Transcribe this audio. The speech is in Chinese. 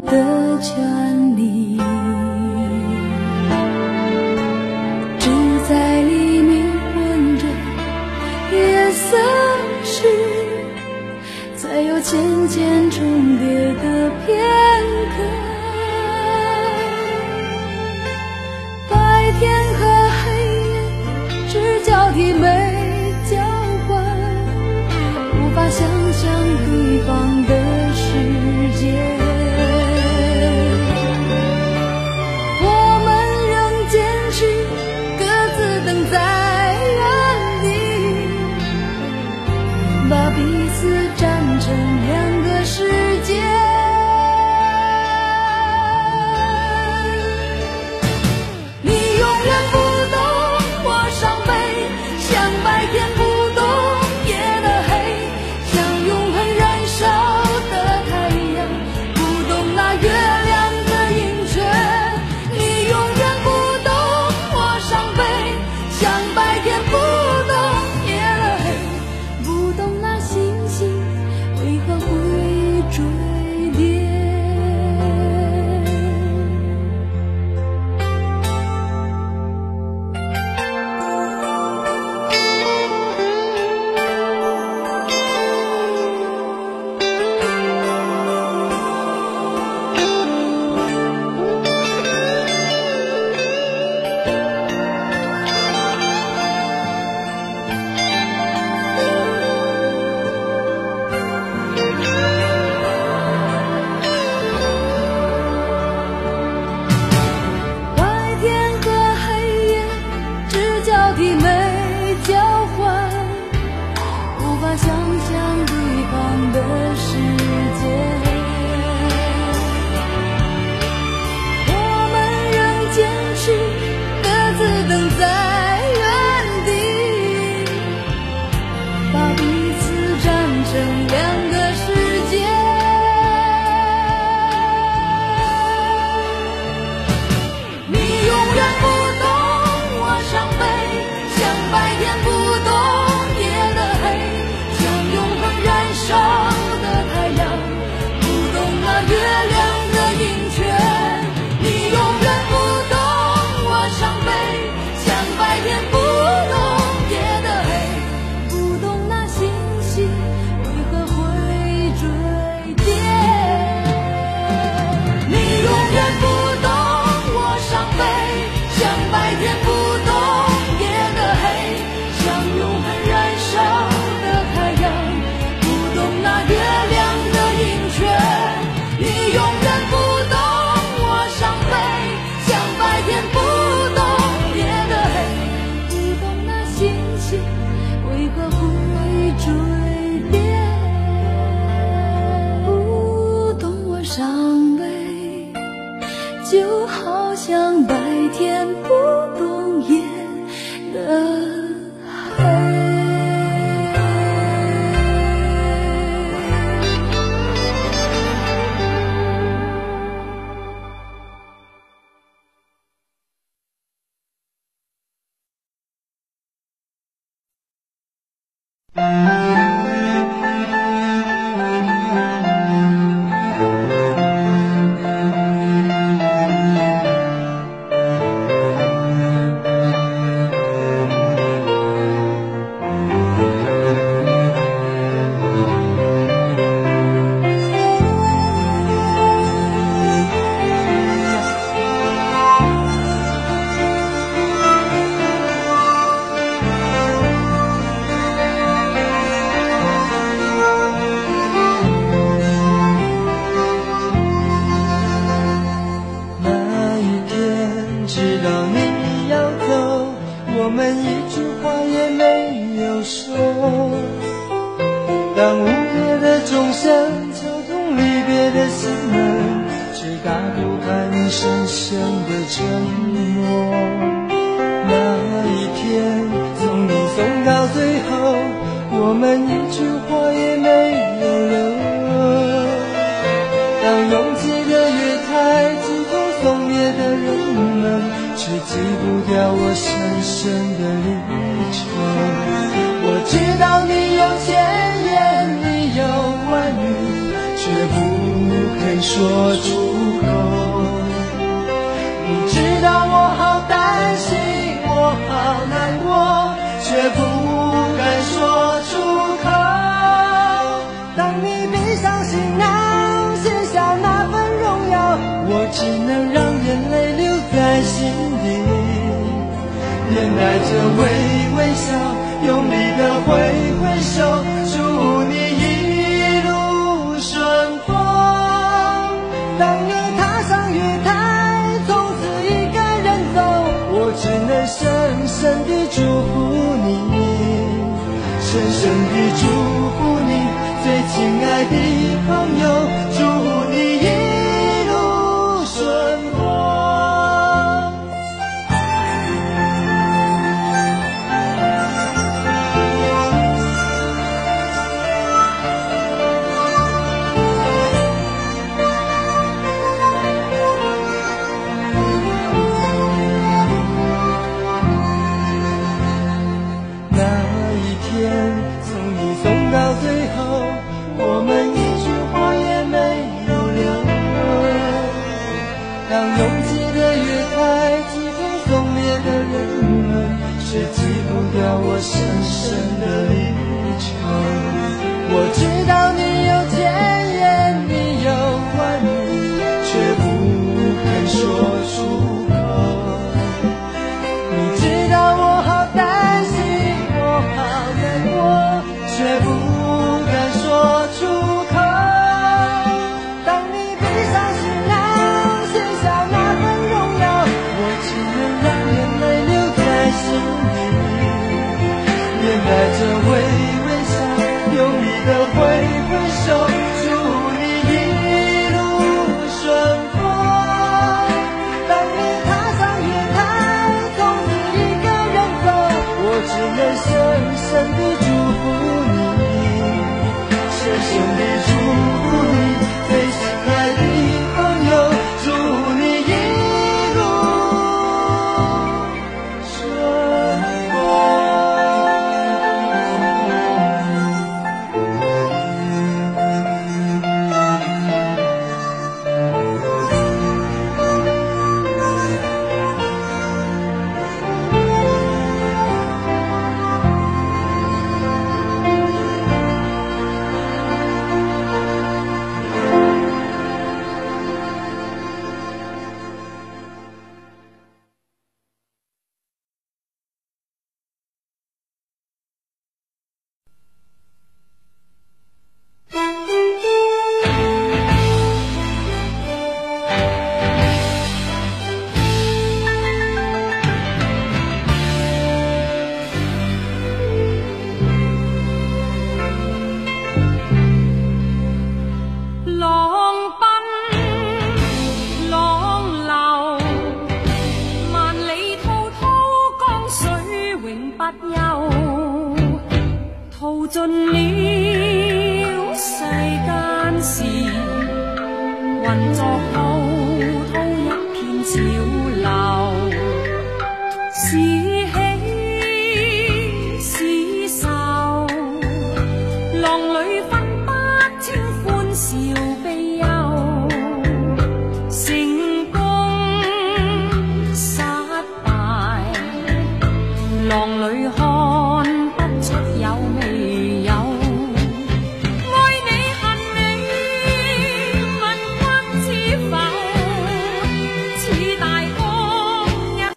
的权利只在黎明混着夜色时才有渐渐重叠的片。深深的沉默那一天送你送到最后我们一句话也没有了当拥挤的月台挤痛送别的人们却挤不掉我深深的离愁我知道你有千言你有万语却不肯说出。却不敢说出口当你背上行囊卸下那份荣耀我只能让眼泪留在心底面带着微微笑用力的挥挥手深深生的祝福尽了世间事，浑作滔滔一片潮。